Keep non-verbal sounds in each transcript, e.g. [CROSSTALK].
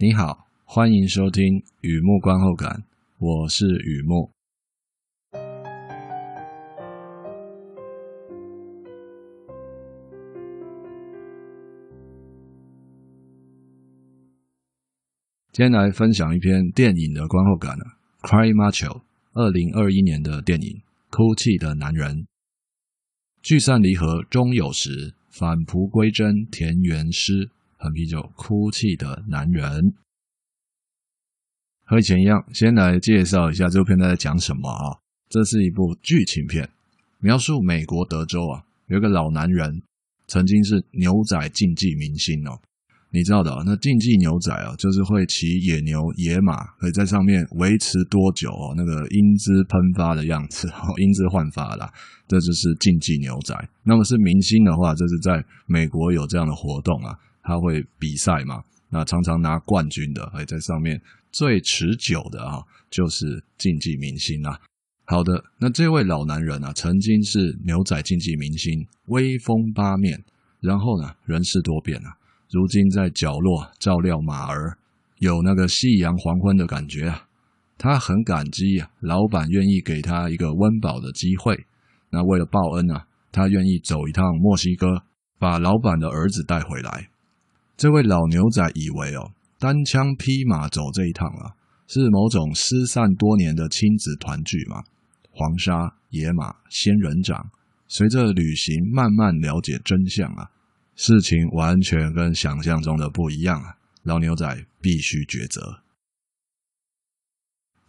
你好，欢迎收听雨幕观后感，我是雨幕。今天来分享一篇电影的观后感啊，《Cry Macho》，二零二一年的电影《哭泣的男人》。聚散离合终有时，返璞归真田园诗。喝啤酒，哭泣的男人。和以前一样，先来介绍一下这部片在讲什么啊？这是一部剧情片，描述美国德州啊，有一个老男人，曾经是牛仔竞技明星哦。你知道的，那竞技牛仔啊，就是会骑野牛、野马，可以在上面维持多久哦？那个英姿喷发的样子，哦 [LAUGHS] 英姿焕发啦，这就是竞技牛仔。那么是明星的话，就是在美国有这样的活动啊。他会比赛嘛？那常常拿冠军的，哎，在上面最持久的啊，就是竞技明星啊。好的，那这位老男人啊，曾经是牛仔竞技明星，威风八面。然后呢，人事多变啊，如今在角落照料马儿，有那个夕阳黄昏的感觉啊。他很感激啊，老板愿意给他一个温饱的机会。那为了报恩啊，他愿意走一趟墨西哥，把老板的儿子带回来。这位老牛仔以为哦，单枪匹马走这一趟啊，是某种失散多年的亲子团聚嘛。黄沙、野马、仙人掌，随着旅行慢慢了解真相啊，事情完全跟想象中的不一样啊。老牛仔必须抉择。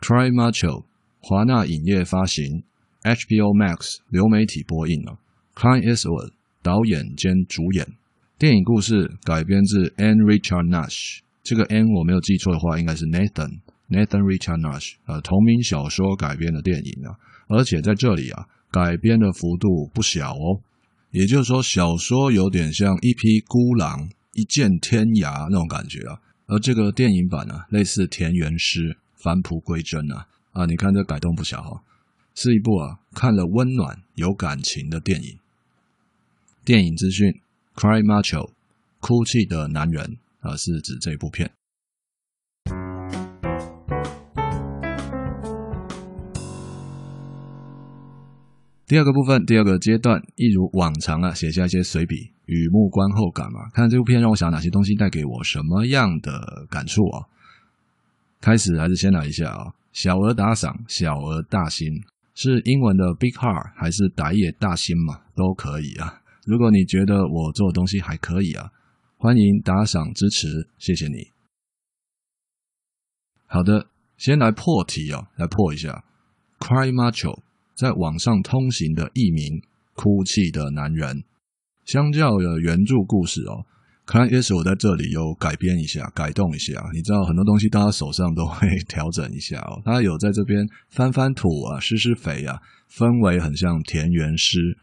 Cry Macho，华纳影业发行，HBO Max 流媒体播映哦。Clint Eastwood 导演兼主演。电影故事改编自 Anne Richard Nash，这个 N 我没有记错的话，应该是 Nathan Nathan Richard Nash，呃，同名小说改编的电影啊，而且在这里啊，改编的幅度不小哦。也就是说，小说有点像一匹孤狼一剑天涯那种感觉啊，而这个电影版啊，类似田园诗返璞归真啊啊，你看这改动不小哈，是一部啊看了温暖有感情的电影。电影资讯。Cry Macho，哭泣的男人，而是指这部片。第二个部分，第二个阶段，一如往常啊，写下一些随笔，雨木观后感嘛。看这部片让我想到哪些东西带给我什么样的感触啊？开始还是先来一下啊，小额打赏，小额大心，是英文的 Big Heart 还是打野大心嘛？都可以啊。如果你觉得我做的东西还可以啊，欢迎打赏支持，谢谢你。好的，先来破题哦，来破一下。Cry Macho 在网上通行的译名，哭泣的男人。相较的原著故事哦，Clint Eastwood 在这里有改编一下，改动一下。你知道很多东西到他手上都会调整一下哦，他有在这边翻翻土啊，施施肥啊，氛围很像田园诗。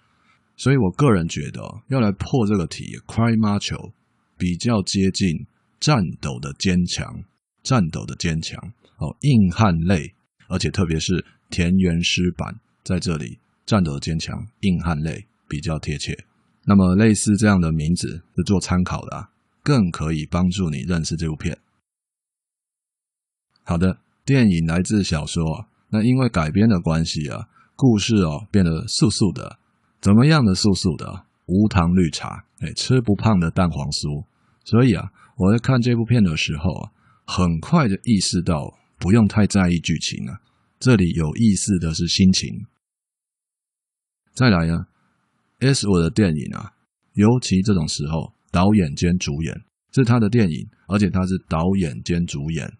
所以我个人觉得，要来破这个题，Cry Macho 比较接近战斗的坚强，战斗的坚强哦，硬汉类，而且特别是田园诗版在这里，战斗的坚强，硬汉类比较贴切。那么类似这样的名字是做参考的啊，更可以帮助你认识这部片。好的，电影来自小说，那因为改编的关系啊，故事哦变得素素的。怎么样的素素的无糖绿茶，哎，吃不胖的蛋黄酥。所以啊，我在看这部片的时候啊，很快就意识到不用太在意剧情啊，这里有意思的是心情。再来呢，Eastwood 的电影啊，尤其这种时候，导演兼主演是他的电影，而且他是导演兼主演，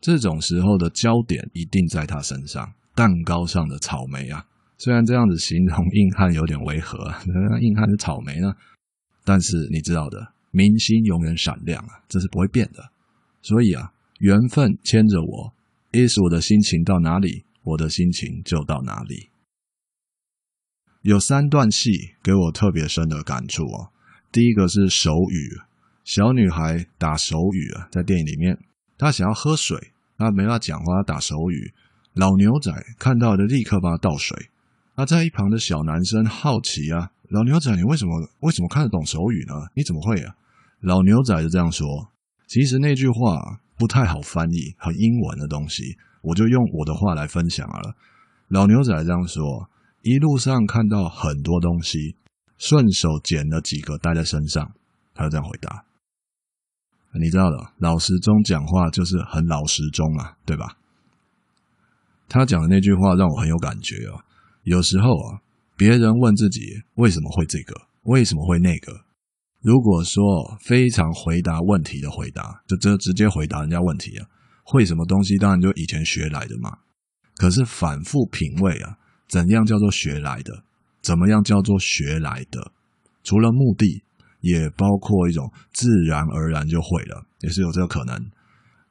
这种时候的焦点一定在他身上，蛋糕上的草莓啊。虽然这样子形容硬汉有点违和，[LAUGHS] 硬汉是草莓呢，但是你知道的，明星永远闪亮啊，这是不会变的。所以啊，缘分牵着我，意思我的心情到哪里，我的心情就到哪里。有三段戏给我特别深的感触哦。第一个是手语，小女孩打手语啊，在电影里面，她想要喝水，她没办法讲话，她打手语，老牛仔看到的立刻帮她倒水。那在一旁的小男生好奇啊，老牛仔，你为什么为什么看得懂手语呢？你怎么会啊？老牛仔就这样说。其实那句话不太好翻译，很英文的东西，我就用我的话来分享了。老牛仔这样说：一路上看到很多东西，顺手捡了几个带在身上。他就这样回答。你知道的，老时钟讲话就是很老实钟嘛，对吧？他讲的那句话让我很有感觉哦。有时候啊，别人问自己为什么会这个，为什么会那个，如果说非常回答问题的回答，就这直接回答人家问题啊，会什么东西当然就以前学来的嘛。可是反复品味啊，怎样叫做学来的？怎么样叫做学来的？除了目的。也包括一种自然而然就会了，也是有这个可能。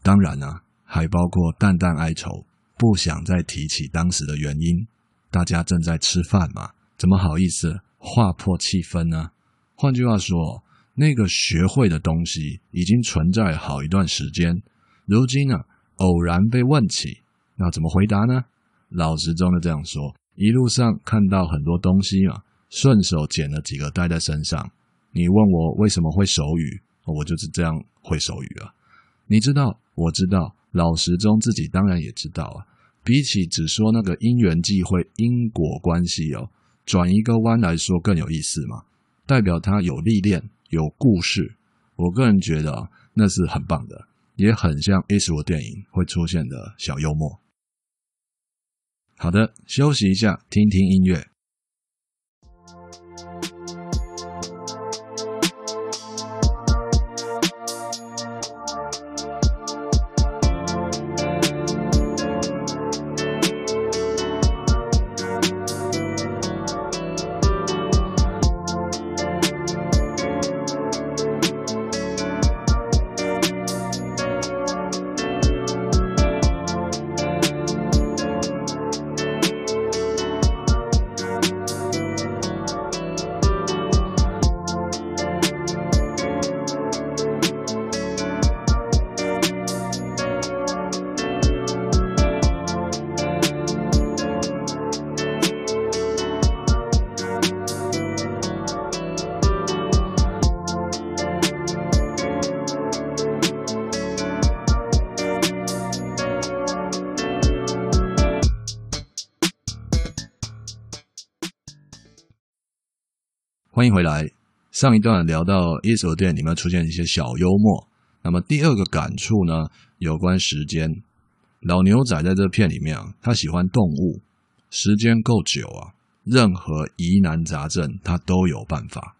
当然呢、啊，还包括淡淡哀愁，不想再提起当时的原因。大家正在吃饭嘛，怎么好意思划破气氛呢？换句话说，那个学会的东西已经存在好一段时间，如今呢，偶然被问起，那怎么回答呢？老实中的这样说：一路上看到很多东西嘛，顺手捡了几个带在身上。你问我为什么会手语，我就是这样会手语啊。你知道，我知道，老实中自己当然也知道啊。比起只说那个因缘际会、因果关系哦，转一个弯来说更有意思嘛，代表他有历练、有故事。我个人觉得啊，那是很棒的，也很像 A 十五电影会出现的小幽默。好的，休息一下，听听音乐。欢迎回来。上一段聊到 Eastwood 电影里面出现一些小幽默，那么第二个感触呢，有关时间。老牛仔在这片里面啊，他喜欢动物，时间够久啊，任何疑难杂症他都有办法。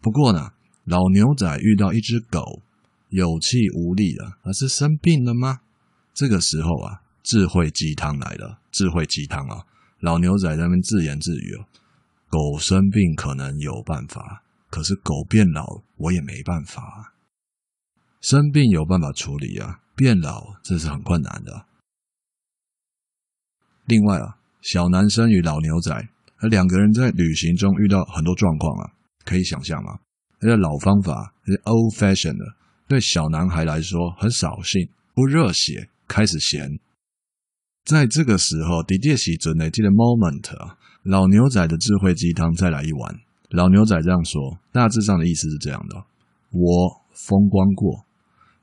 不过呢，老牛仔遇到一只狗，有气无力了，而是生病了吗？这个时候啊，智慧鸡汤来了，智慧鸡汤啊，老牛仔在那边自言自语哦。狗生病可能有办法，可是狗变老我也没办法。生病有办法处理啊，变老这是很困难的。另外啊，小男生与老牛仔，两个人在旅行中遇到很多状况啊，可以想象吗？那个老方法，是 old fashioned 的，对小男孩来说很扫兴，不热血，开始闲。在这个时候，迪迪西准的这个 moment 啊。老牛仔的智慧鸡汤，再来一碗。老牛仔这样说，大致上的意思是这样的：我风光过，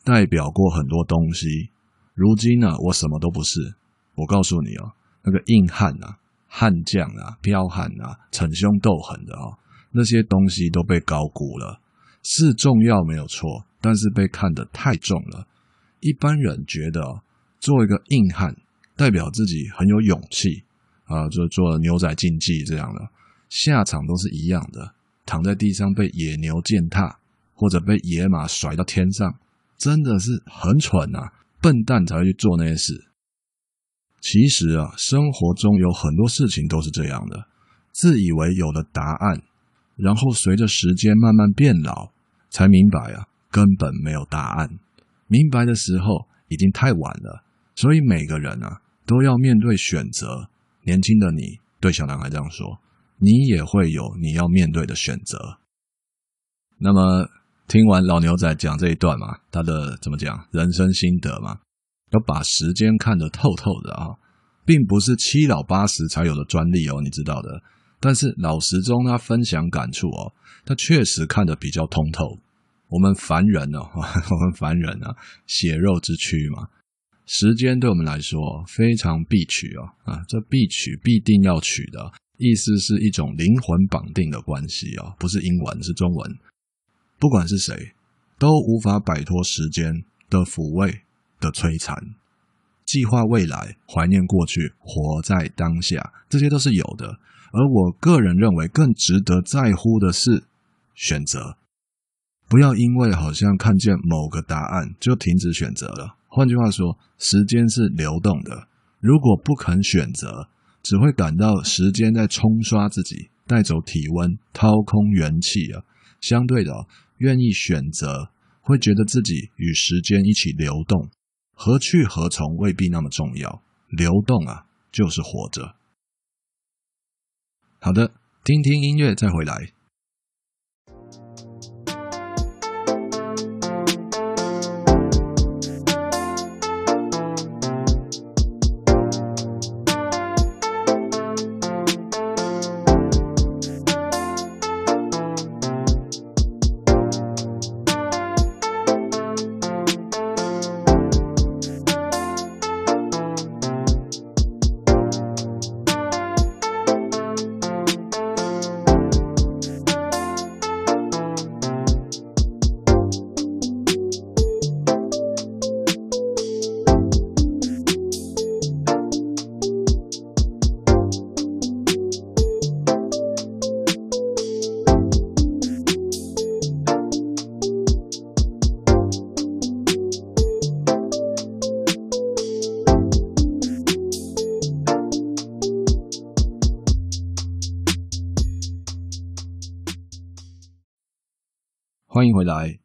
代表过很多东西。如今呢，我什么都不是。我告诉你哦，那个硬汉啊、悍将啊、彪悍啊、逞凶斗狠的哦，那些东西都被高估了。是重要没有错，但是被看得太重了。一般人觉得，做一个硬汉，代表自己很有勇气。啊，就做牛仔竞技这样的，下场都是一样的，躺在地上被野牛践踏，或者被野马甩到天上，真的是很蠢啊！笨蛋才会去做那些事。其实啊，生活中有很多事情都是这样的，自以为有了答案，然后随着时间慢慢变老，才明白啊，根本没有答案。明白的时候已经太晚了，所以每个人啊，都要面对选择。年轻的你对小男孩这样说，你也会有你要面对的选择。那么听完老牛仔讲这一段嘛，他的怎么讲人生心得嘛，要把时间看得透透的啊，并不是七老八十才有的专利哦，你知道的。但是老实中他分享感触哦，他确实看得比较通透。我们凡人呢，[LAUGHS] 我们凡人啊，血肉之躯嘛，时间对我们来说非常必取哦啊，这必取必定要取的意思是一种灵魂绑定的关系哦，不是英文，是中文。不管是谁，都无法摆脱时间的抚慰的摧残。计划未来，怀念过去，活在当下，这些都是有的。而我个人认为，更值得在乎的是选择。不要因为好像看见某个答案就停止选择了。换句话说，时间是流动的。如果不肯选择，只会感到时间在冲刷自己，带走体温，掏空元气啊。相对的，愿意选择，会觉得自己与时间一起流动，何去何从未必那么重要。流动啊，就是活着。好的，听听音乐再回来。欢迎回来。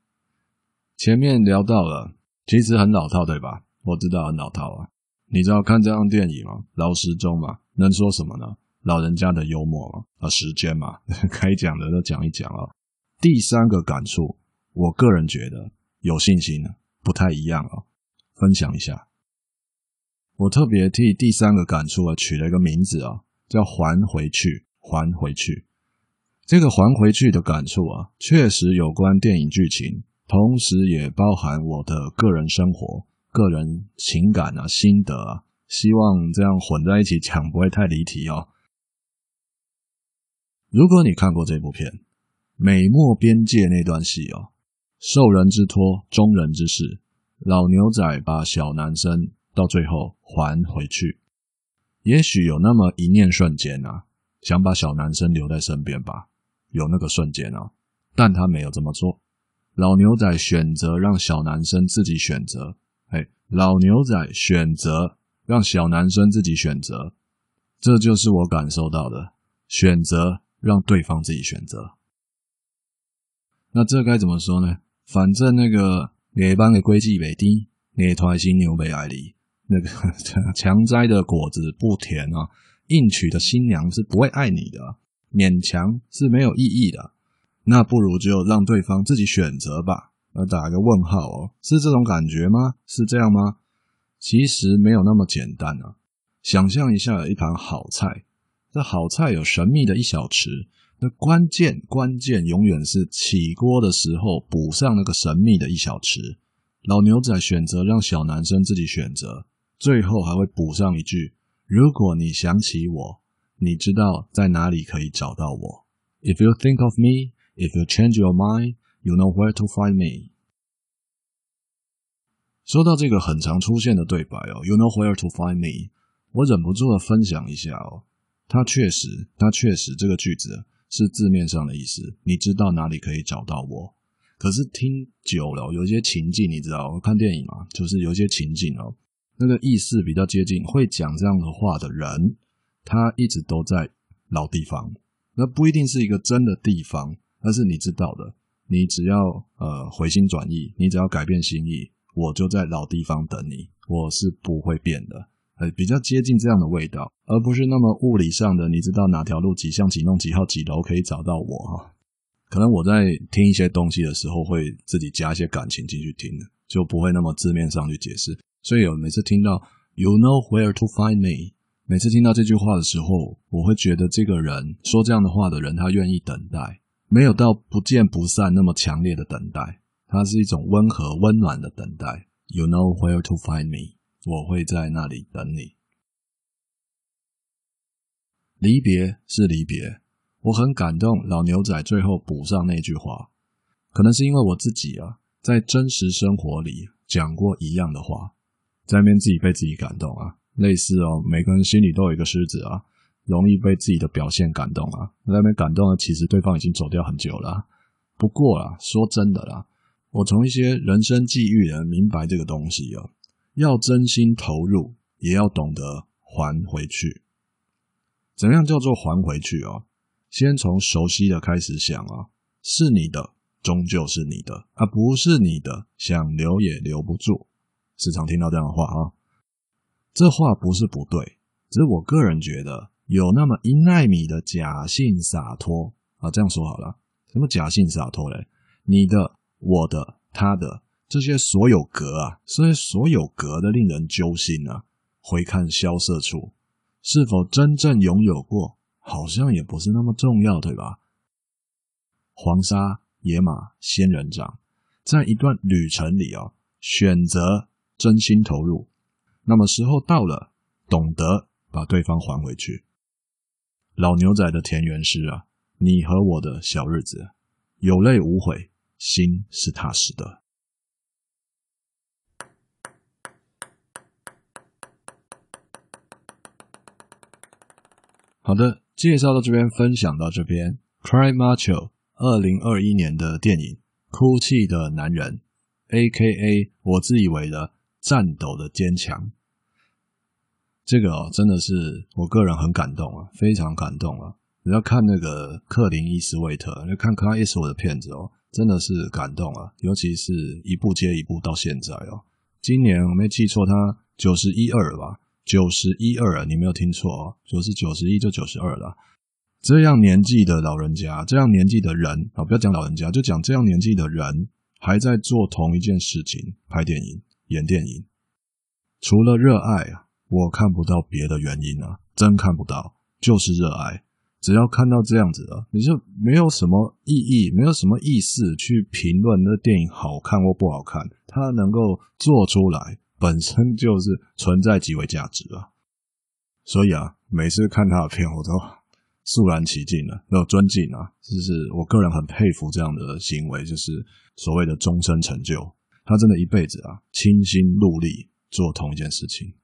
前面聊到了，其实很老套，对吧？我知道很老套啊。你知道看这样电影吗？老时钟嘛，能说什么呢？老人家的幽默嘛，啊，时间嘛，[LAUGHS] 该讲的都讲一讲啊。第三个感触，我个人觉得有信心，不太一样啊，分享一下。我特别替第三个感触啊取了一个名字啊，叫“还回去，还回去”。这个还回去的感触啊，确实有关电影剧情，同时也包含我的个人生活、个人情感啊、心得啊。希望这样混在一起讲不会太离题哦。如果你看过这部片《美墨边界》那段戏哦，受人之托，忠人之事，老牛仔把小男生到最后还回去，也许有那么一念瞬间啊，想把小男生留在身边吧。有那个瞬间啊，但他没有这么做。老牛仔选择让小男生自己选择，哎，老牛仔选择让小男生自己选择，这就是我感受到的，选择让对方自己选择。那这该怎么说呢？反正那个野帮的规矩没定，野团新牛没爱离，那个 [LAUGHS] 强摘的果子不甜啊，硬娶的新娘是不会爱你的。勉强是没有意义的，那不如就让对方自己选择吧。呃打个问号哦，是这种感觉吗？是这样吗？其实没有那么简单啊。想象一下，有一盘好菜，这好菜有神秘的一小匙，那关键关键永远是起锅的时候补上那个神秘的一小匙。老牛仔选择让小男生自己选择，最后还会补上一句：如果你想起我。你知道在哪里可以找到我？If you think of me, if you change your mind, you know where to find me。说到这个很常出现的对白哦，You know where to find me，我忍不住的分享一下哦。它确实，它确实这个句子是字面上的意思。你知道哪里可以找到我？可是听久了，有一些情境，你知道，我看电影嘛，就是有一些情境哦，那个意思比较接近，会讲这样的话的人。他一直都在老地方，那不一定是一个真的地方，但是你知道的，你只要呃回心转意，你只要改变心意，我就在老地方等你，我是不会变的，呃，比较接近这样的味道，而不是那么物理上的，你知道哪条路几巷几弄几号几楼可以找到我哈？可能我在听一些东西的时候，会自己加一些感情进去听，就不会那么字面上去解释，所以有每次听到 “You know where to find me”。每次听到这句话的时候，我会觉得这个人说这样的话的人，他愿意等待，没有到不见不散那么强烈的等待，它是一种温和温暖的等待。You know where to find me，我会在那里等你。离别是离别，我很感动。老牛仔最后补上那句话，可能是因为我自己啊，在真实生活里讲过一样的话，在那边自己被自己感动啊。类似哦，每个人心里都有一个狮子啊，容易被自己的表现感动啊。那边感动了，其实对方已经走掉很久了。不过啦，说真的啦，我从一些人生际遇人明白这个东西啊，要真心投入，也要懂得还回去。怎样叫做还回去啊？先从熟悉的开始想啊，是你的，终究是你的，啊不是你的，想留也留不住。时常听到这样的话啊。这话不是不对，只是我个人觉得有那么一奈米的假性洒脱啊。这样说好了，什么假性洒脱嘞？你的、我的、他的这些所有格啊，这些所有格的令人揪心啊。回看萧瑟处，是否真正拥有过，好像也不是那么重要，对吧？黄沙、野马、仙人掌，在一段旅程里啊，选择真心投入。那么时候到了，懂得把对方还回去。老牛仔的田园诗啊，你和我的小日子，有泪无悔，心是踏实的。好的，介绍到这边，分享到这边。Cry Macho，二零二一年的电影《哭泣的男人》，A.K.A. 我自以为的颤抖的坚强。这个哦，真的是我个人很感动啊，非常感动啊！你要看那个克林伊斯威特，你看克林伊斯威的片子哦，真的是感动啊！尤其是一部接一部到现在哦，今年我没记错，他九十一二吧，九十一二，你没有听错哦，九十九十一就九十二了。这样年纪的老人家，这样年纪的人啊，不要讲老人家，就讲这样年纪的人还在做同一件事情，拍电影、演电影，除了热爱。我看不到别的原因啊，真看不到，就是热爱。只要看到这样子的，你就没有什么意义，没有什么意思去评论那电影好看或不好看。它能够做出来，本身就是存在即为价值啊。所以啊，每次看他的片，我都肃然起敬了，要尊敬啊。就是我个人很佩服这样的行为，就是所谓的终身成就。他真的一辈子啊，倾心戮力做同一件事情。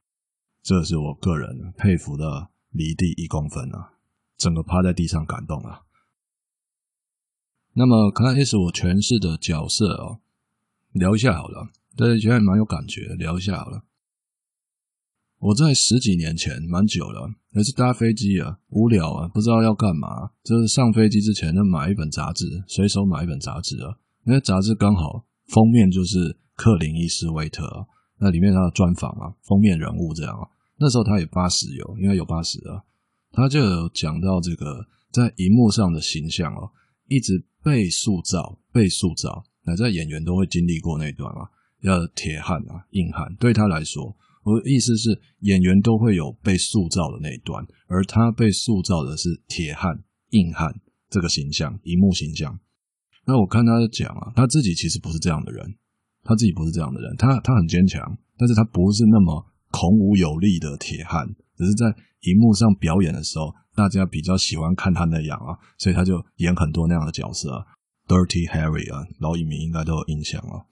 这是我个人佩服的离地一公分啊，整个趴在地上感动啊。那么，看来是我诠释的角色哦，聊一下好了，对，觉得蛮有感觉，聊一下好了。我在十几年前，蛮久了，也是搭飞机啊，无聊啊，不知道要干嘛，就是上飞机之前呢，买一本杂志，随手买一本杂志啊，那杂志刚好封面就是克林伊斯威特，那里面他的专访啊，封面人物这样啊。那时候他也八十有，应该有八十了。他就有讲到这个在荧幕上的形象哦，一直被塑造，被塑造。那在演员都会经历过那一段嘛，要铁汉啊，硬汉。对他来说，我的意思是演员都会有被塑造的那一段，而他被塑造的是铁汉、硬汉这个形象，荧幕形象。那我看他讲啊，他自己其实不是这样的人，他自己不是这样的人，他他很坚强，但是他不是那么。孔武有力的铁汉，只是在荧幕上表演的时候，大家比较喜欢看他那样啊，所以他就演很多那样的角色，Dirty Harry 啊，老影迷应该都有印象啊。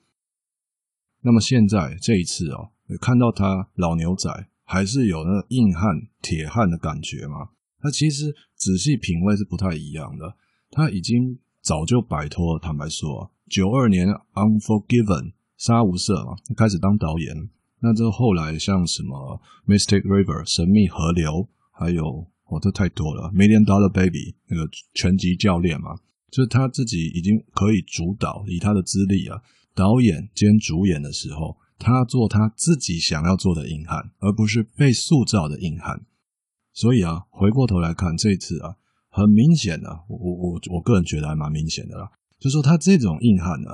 那么现在这一次哦，看到他老牛仔还是有那个硬汉铁汉的感觉吗？他其实仔细品味是不太一样的，他已经早就摆脱。坦白说，九二年 Unforgiven 杀无赦嘛，开始当导演。那这后来像什么 Mystic River 神秘河流，还有哦，这太多了。Million Dollar Baby 那个拳击教练嘛，就是他自己已经可以主导，以他的资历啊，导演兼主演的时候，他做他自己想要做的硬汉，而不是被塑造的硬汉。所以啊，回过头来看这一次啊，很明显的，我我我个人觉得还蛮明显的啦，就说他这种硬汉呢。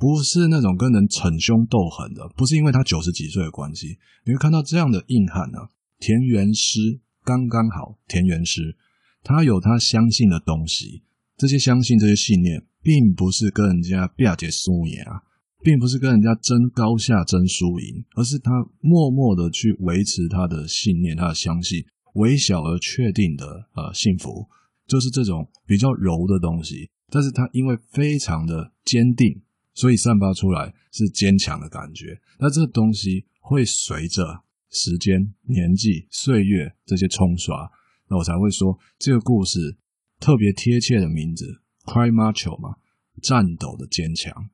不是那种跟人逞凶斗狠的，不是因为他九十几岁的关系。你会看到这样的硬汉呢，田园诗刚刚好。田园诗，他有他相信的东西，这些相信、这些信念，并不是跟人家辩解输赢啊，并不是跟人家争高下、争输赢，而是他默默的去维持他的信念、他的相信，微小而确定的呃幸福，就是这种比较柔的东西。但是它因为非常的坚定，所以散发出来是坚强的感觉。那这东西会随着时间、年纪、岁月这些冲刷，那我才会说这个故事特别贴切的名字，Cry Macho 嘛，颤抖的坚强。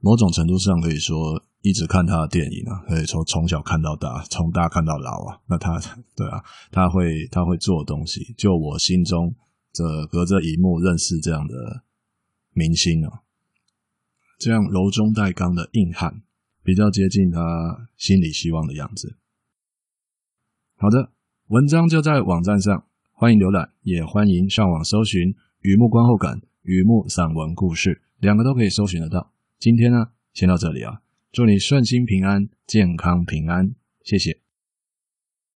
某种程度上可以说，一直看他的电影啊，可以从从小看到大，从大看到老啊。那他对啊，他会他会做东西，就我心中这隔着荧幕认识这样的明星啊，这样柔中带刚的硬汉，比较接近他心里希望的样子。好的，文章就在网站上，欢迎浏览，也欢迎上网搜寻“雨幕观后感”“雨幕散文故事”，两个都可以搜寻得到。今天呢，先到这里啊！祝你顺心平安、健康平安，谢谢。